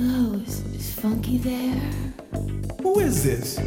Oh, Hello, is, is Funky there? Who is this?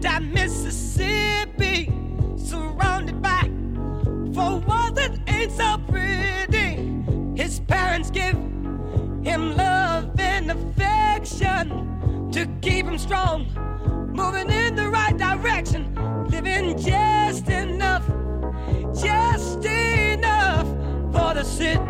that Mississippi, surrounded by for what that ain't so pretty. His parents give him love and affection to keep him strong, moving in the right direction, living just enough, just enough for the city.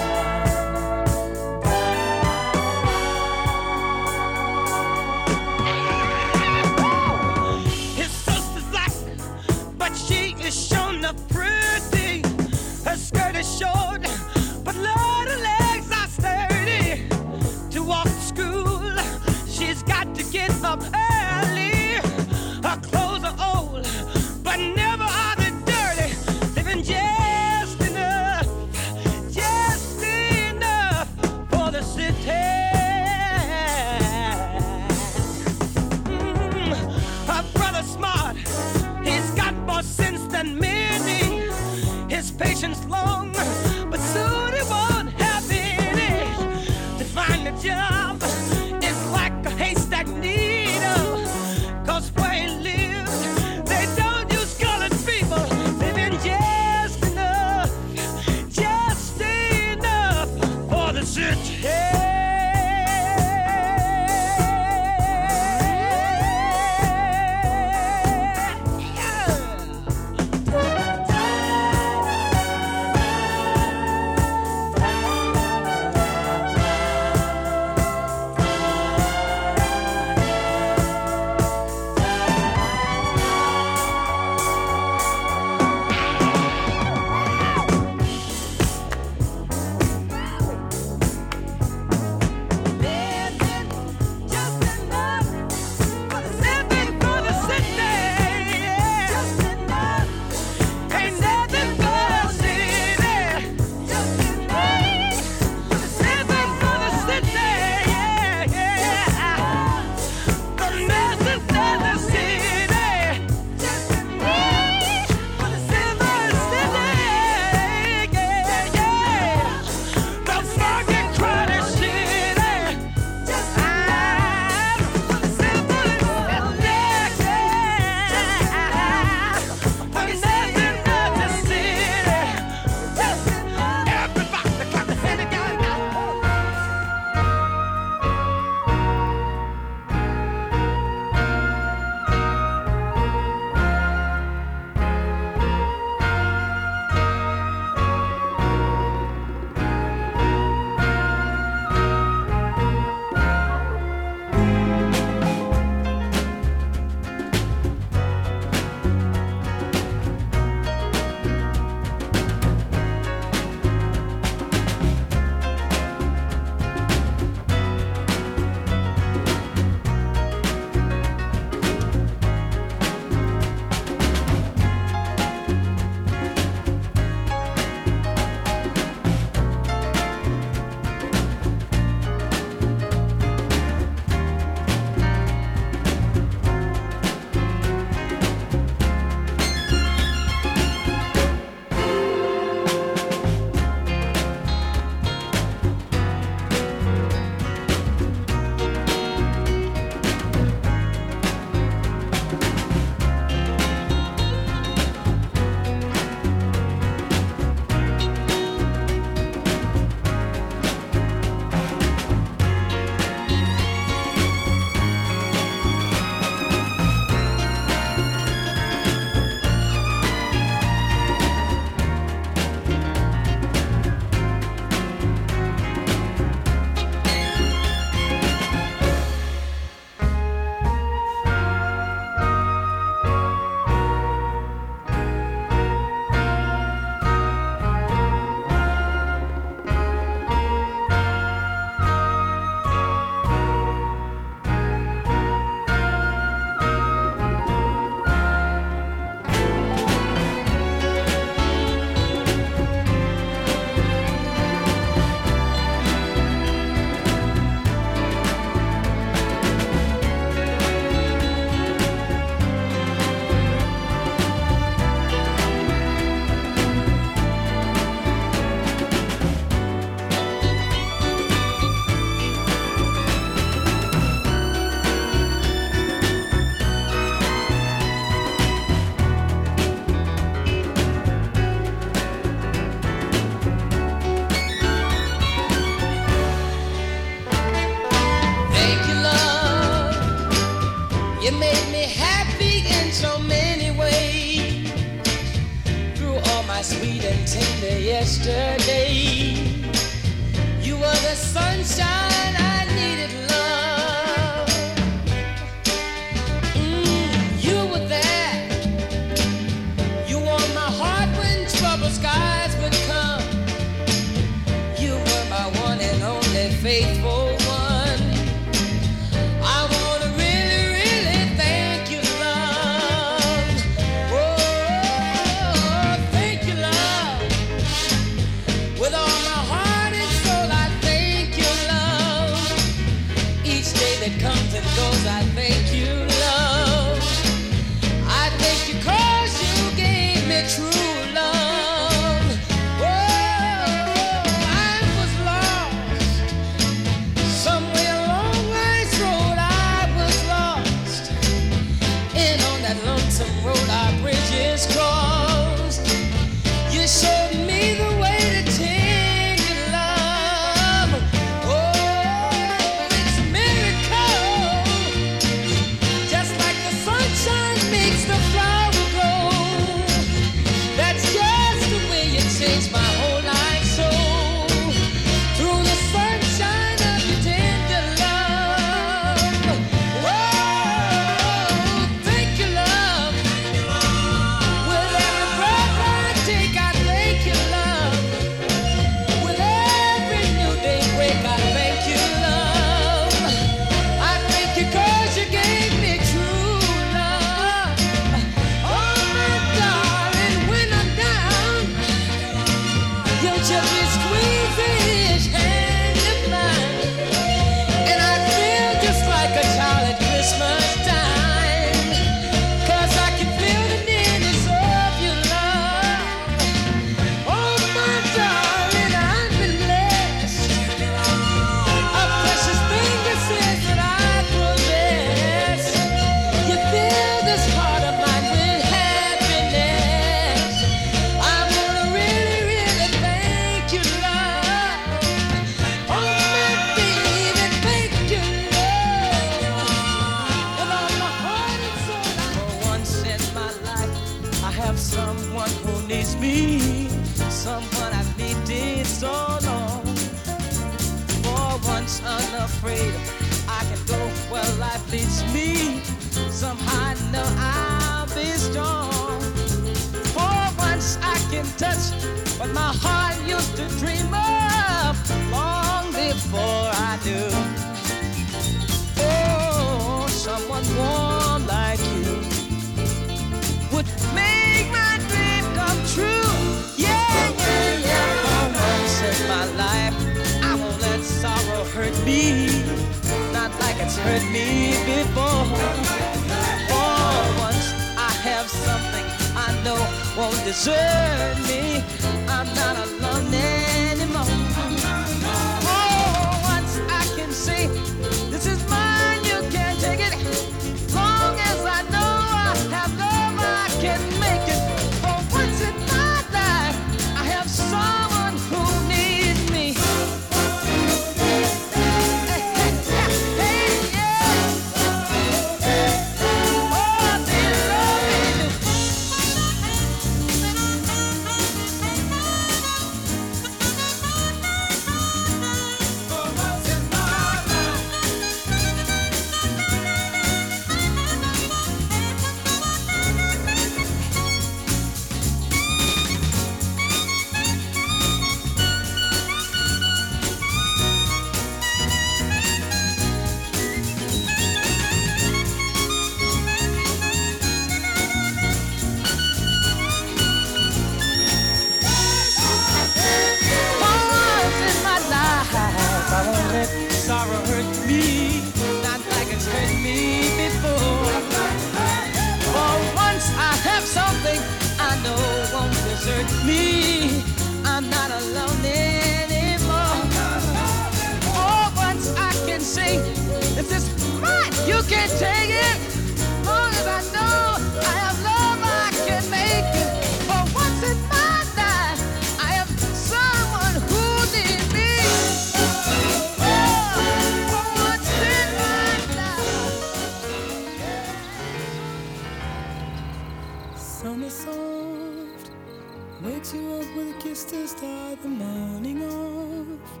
Wakes you up with a kiss to start the morning off.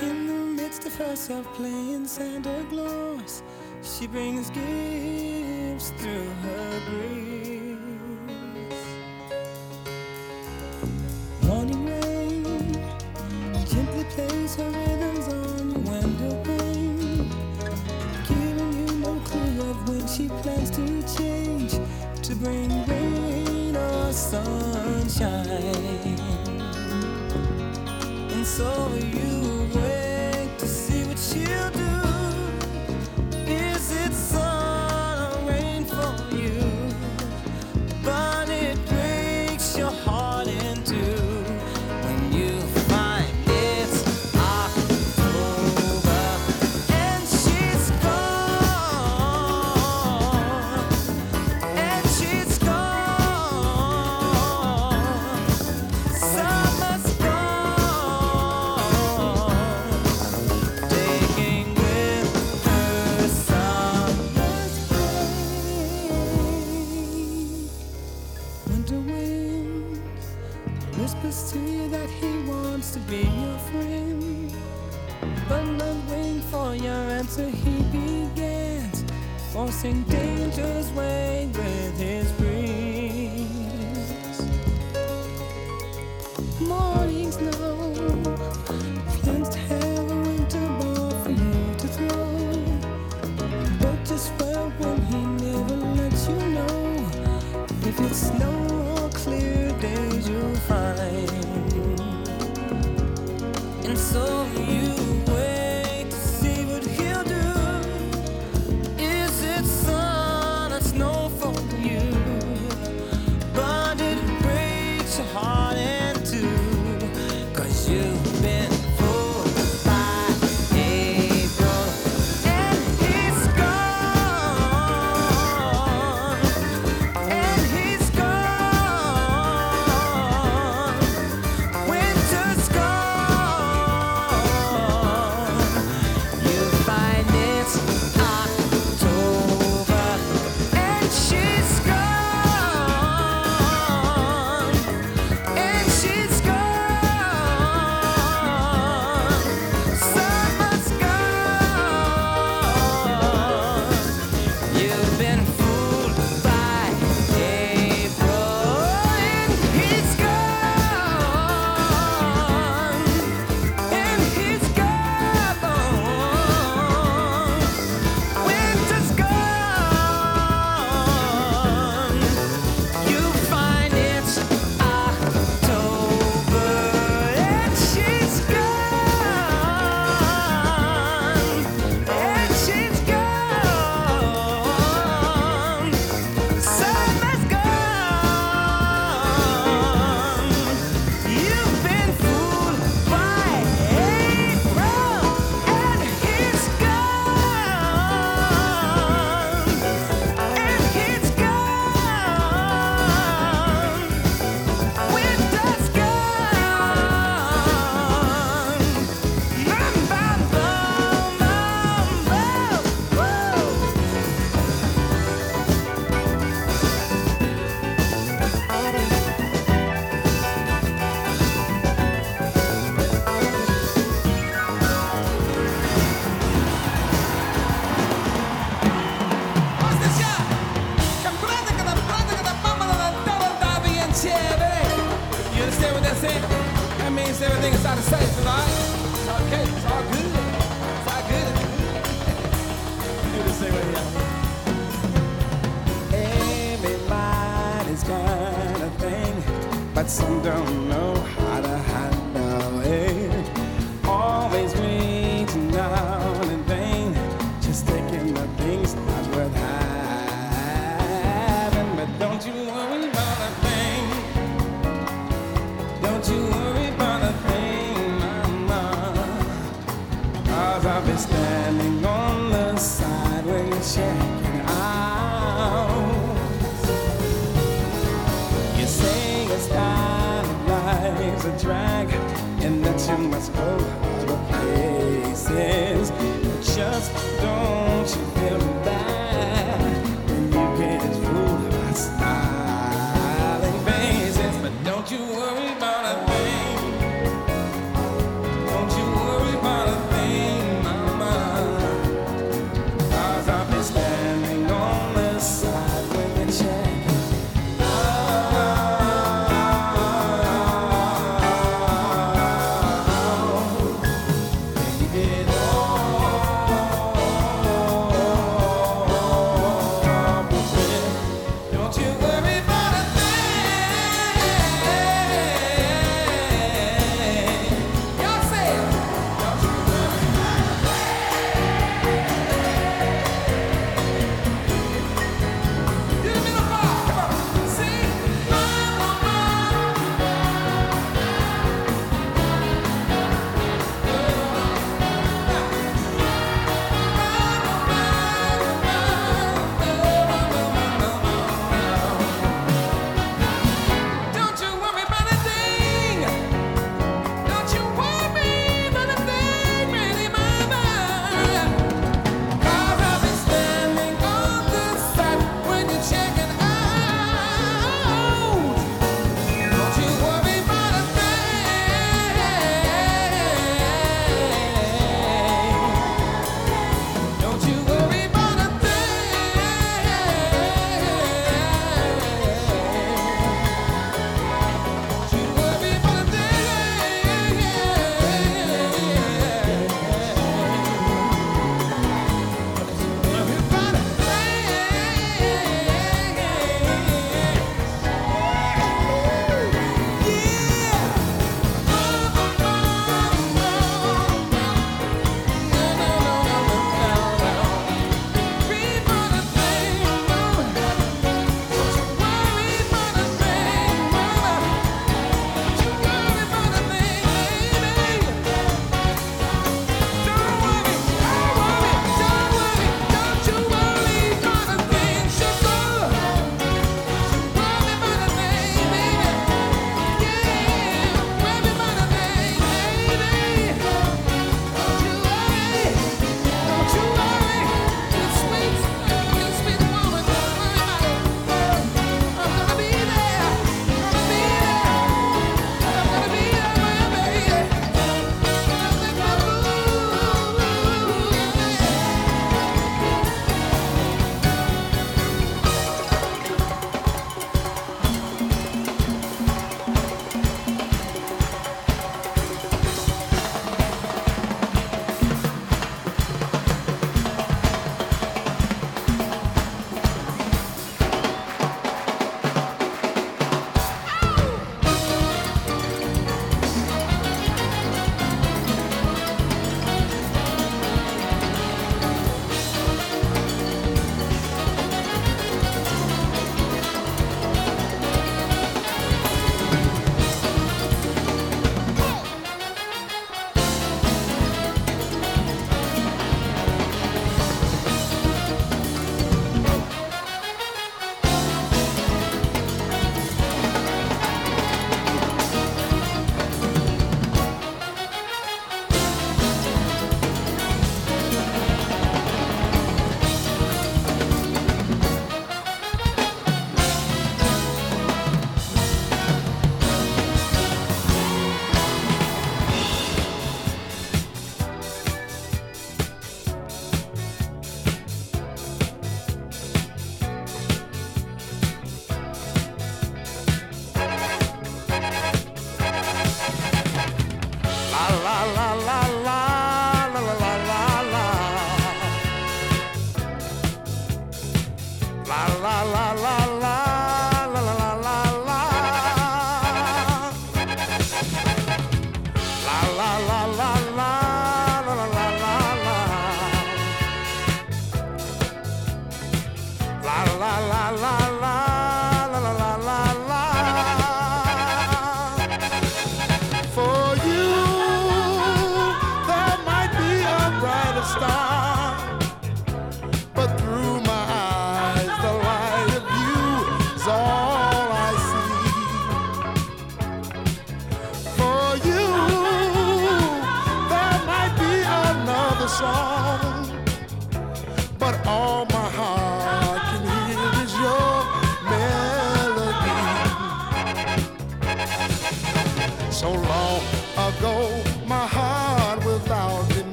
In the midst of herself playing Santa Claus, she brings gifts through her grief. soy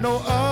no other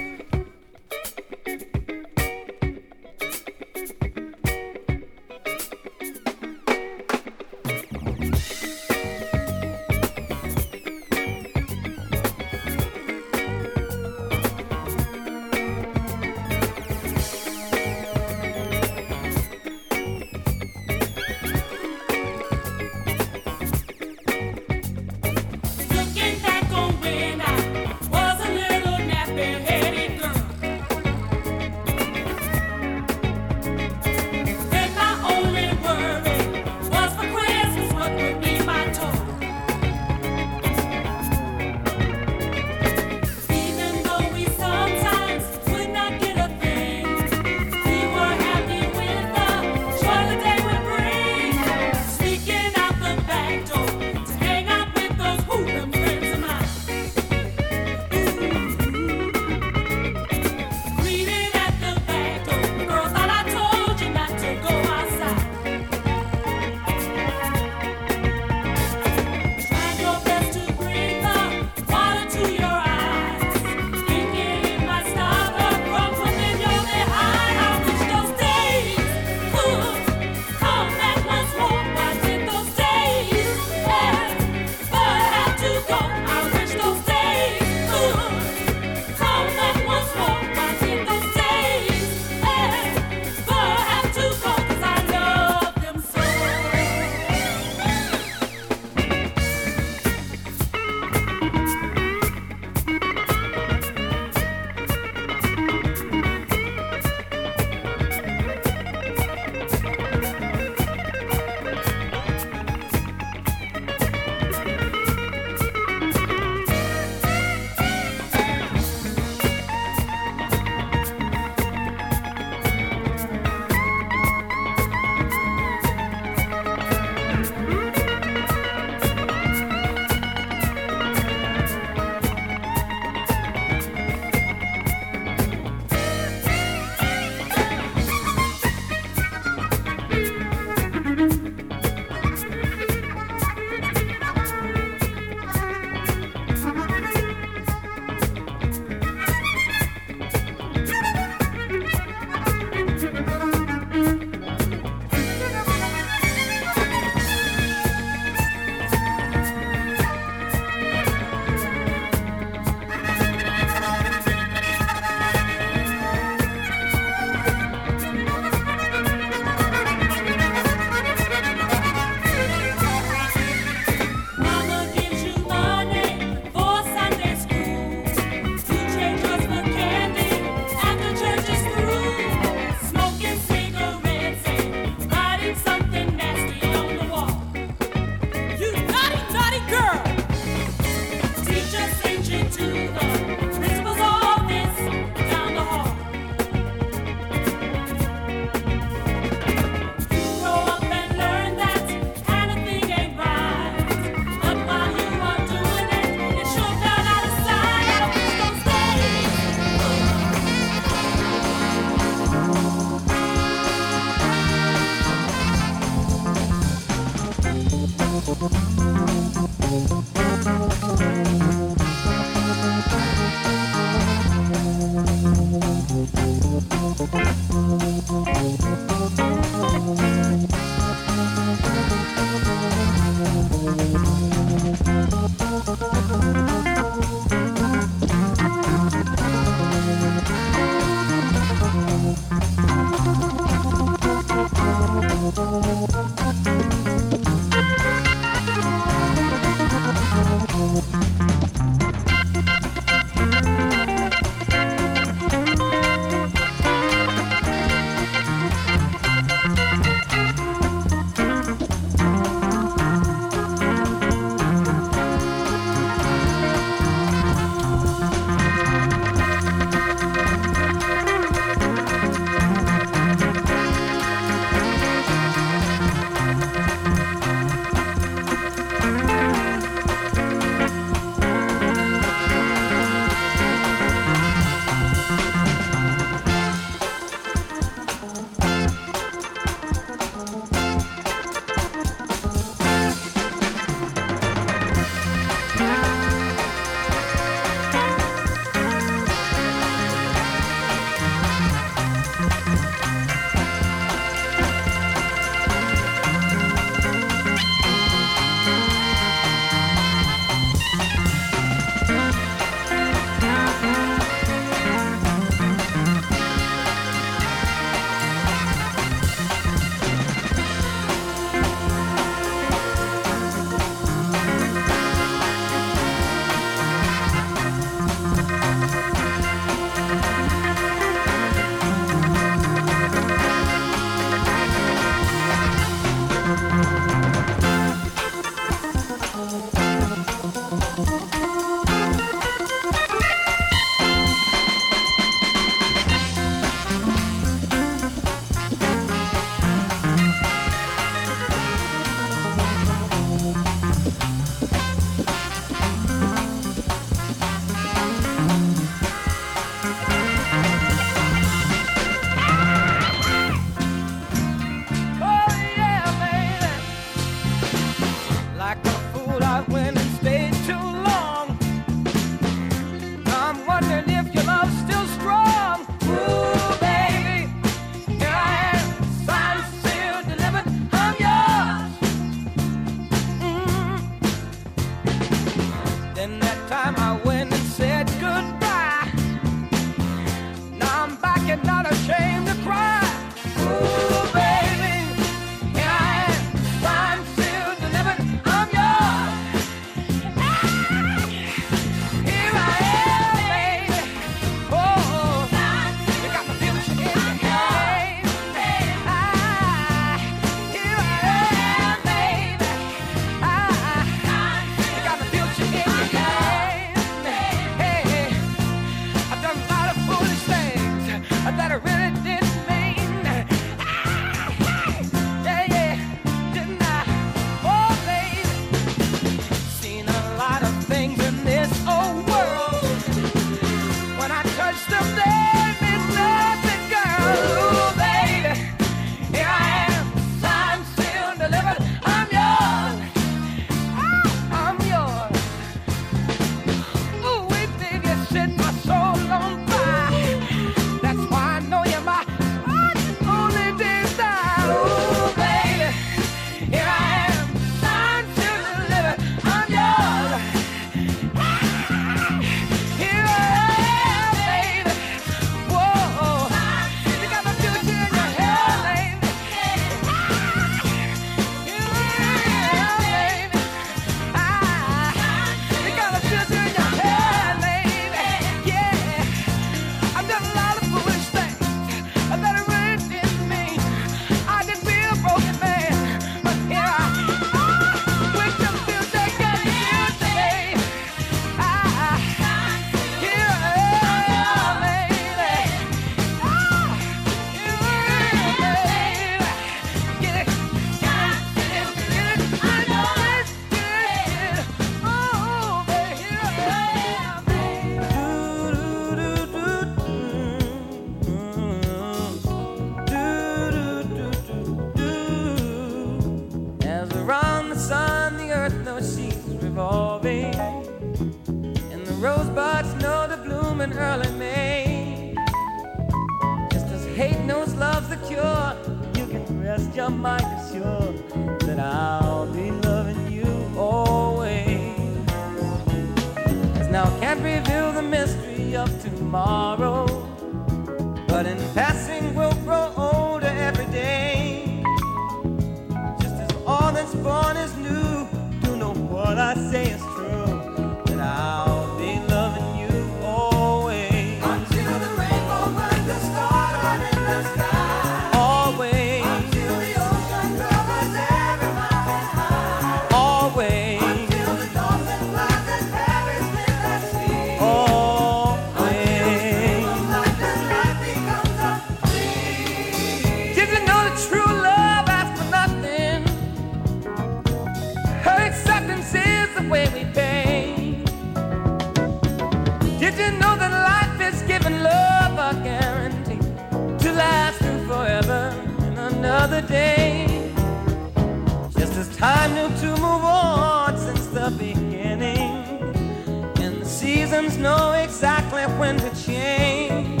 Know exactly when to change.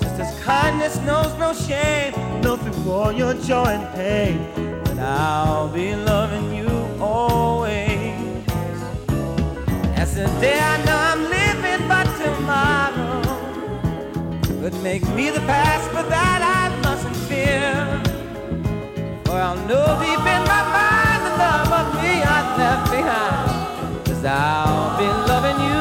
Just as kindness knows no shame, know through all your joy and pain But I'll be loving you always. As the day I know I'm living, but tomorrow could make me the past, but that I mustn't fear. For I'll know deep in my mind the love of me I left behind, cause I'll be loving you.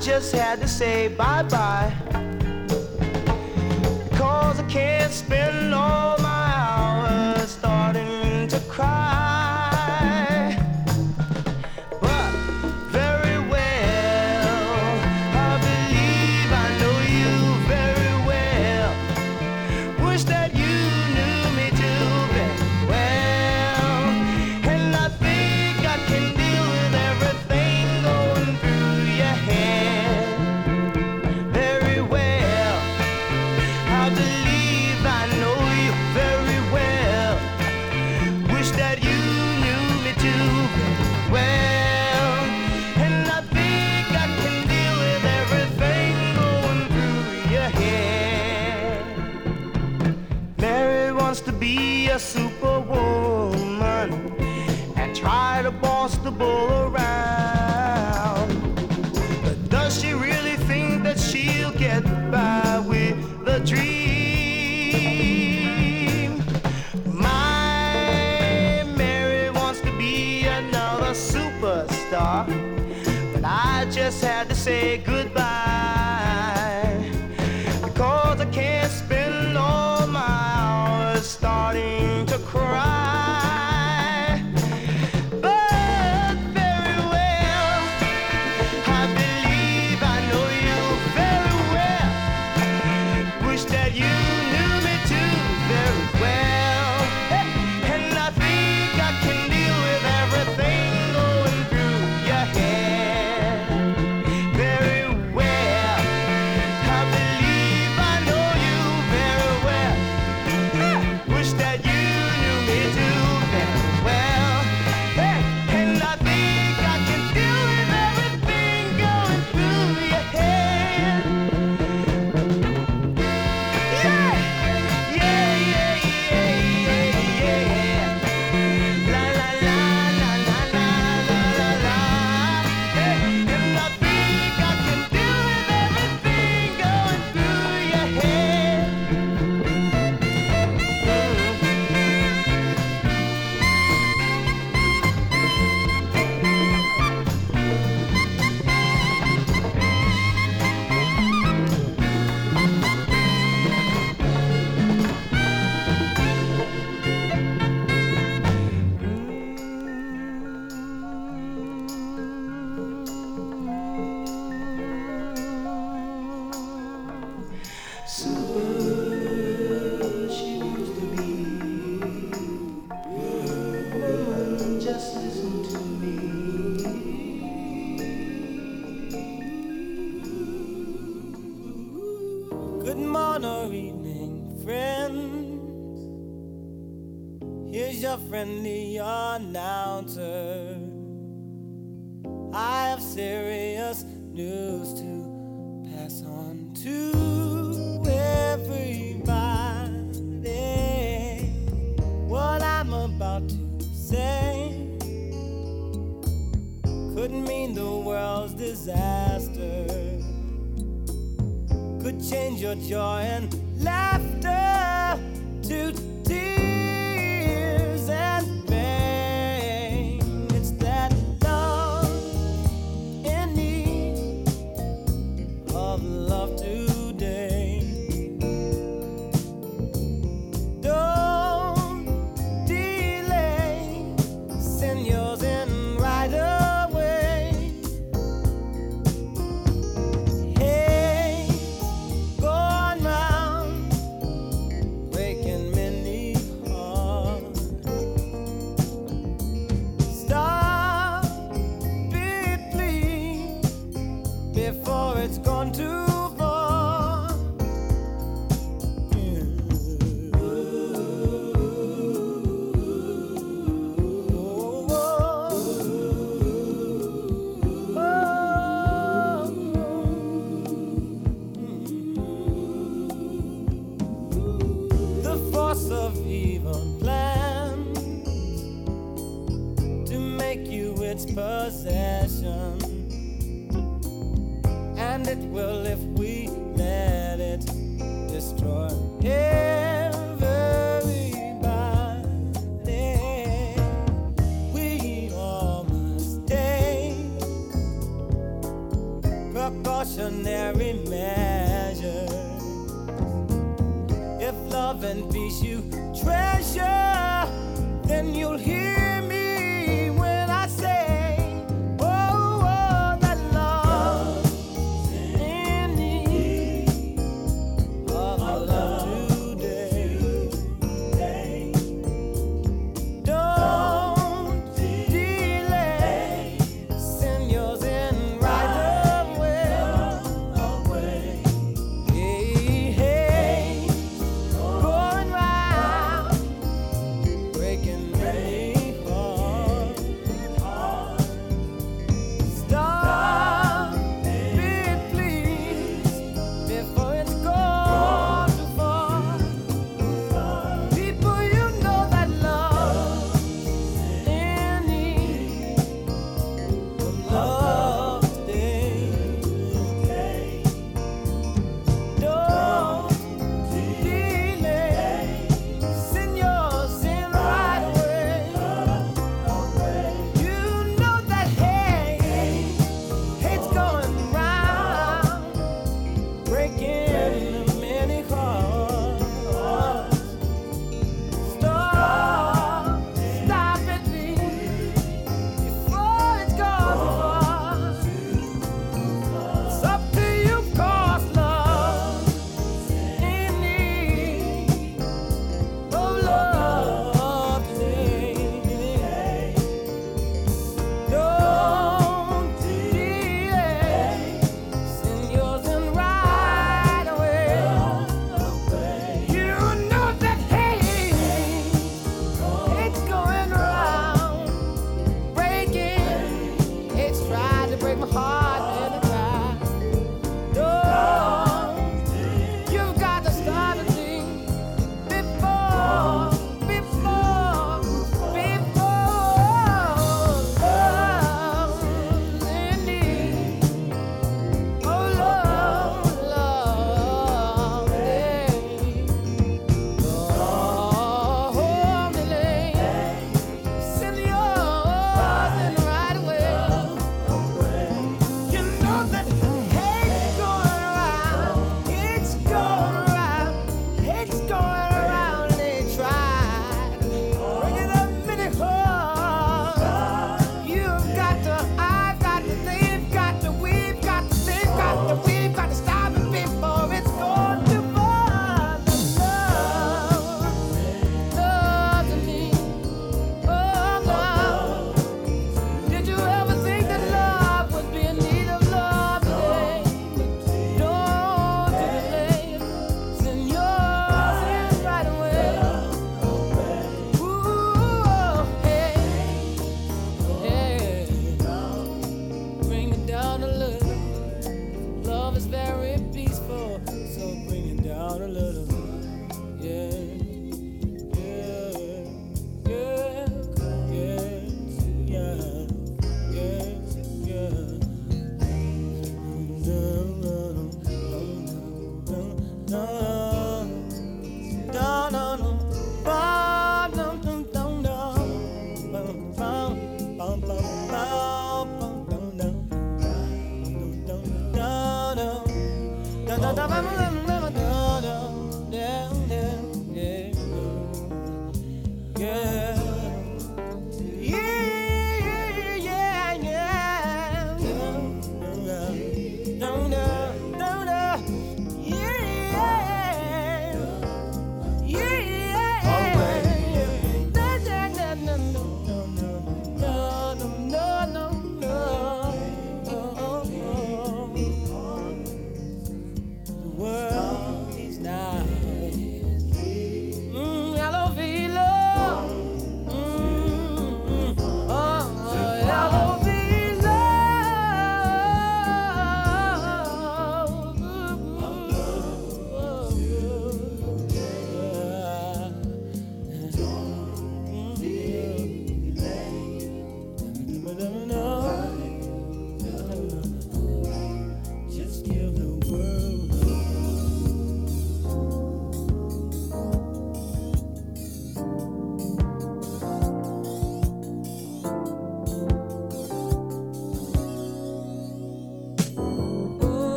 just had to say bye bye. Cause I can't spend all my hours starting to cry.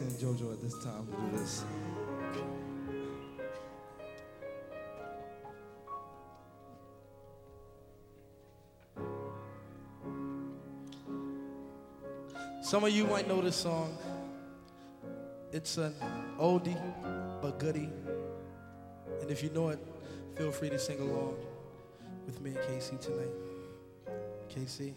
And JoJo at this time to do this. Some of you might know this song. It's an oldie but goodie. And if you know it, feel free to sing along with me and K-Ci tonight. K-Ci.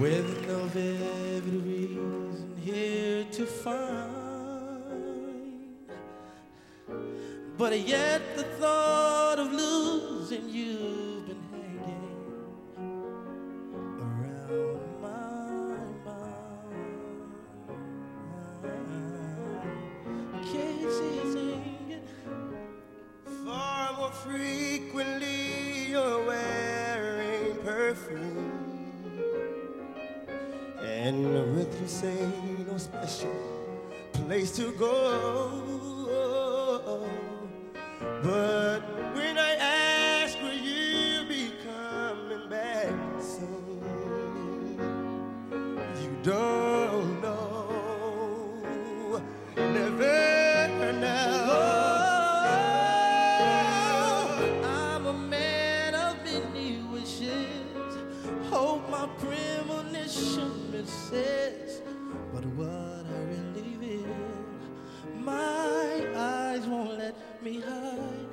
With no vivid reason here to find. But yet the thought of losing you've been hanging around my mind. K-Ci singing. Far more frequently, you're wearing perfume. And with you say no special place to go. But when I ask, will you be coming back soon? You don't But what I really feel, my eyes won't let me hide.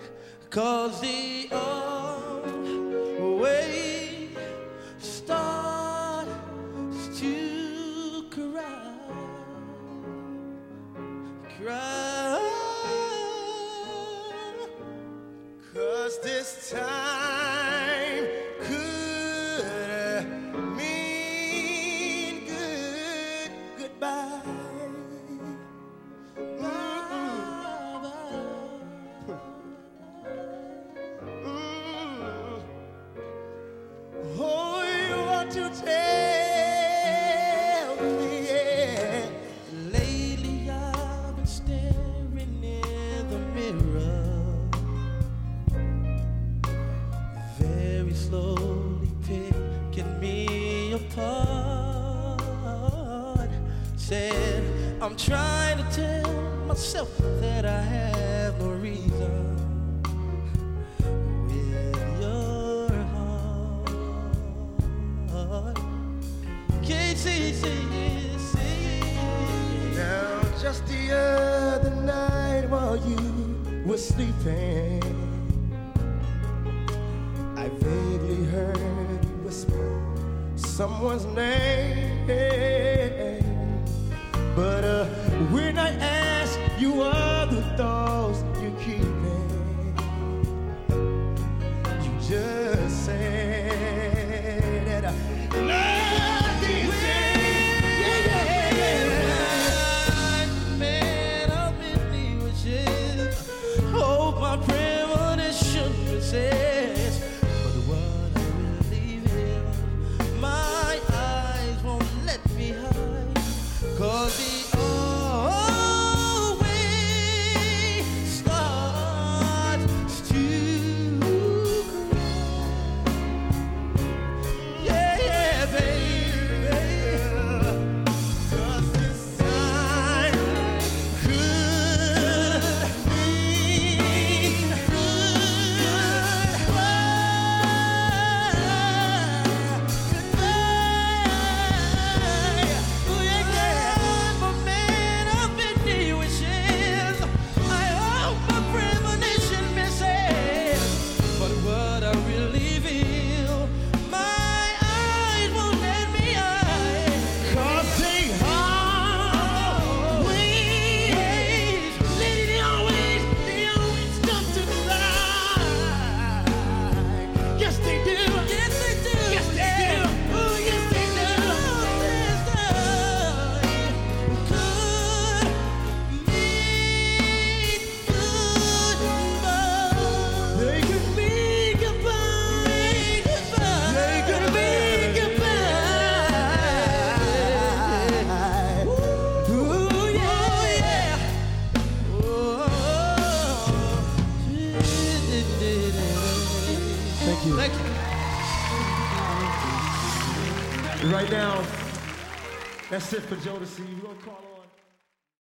Cause the that's it for Jodeci.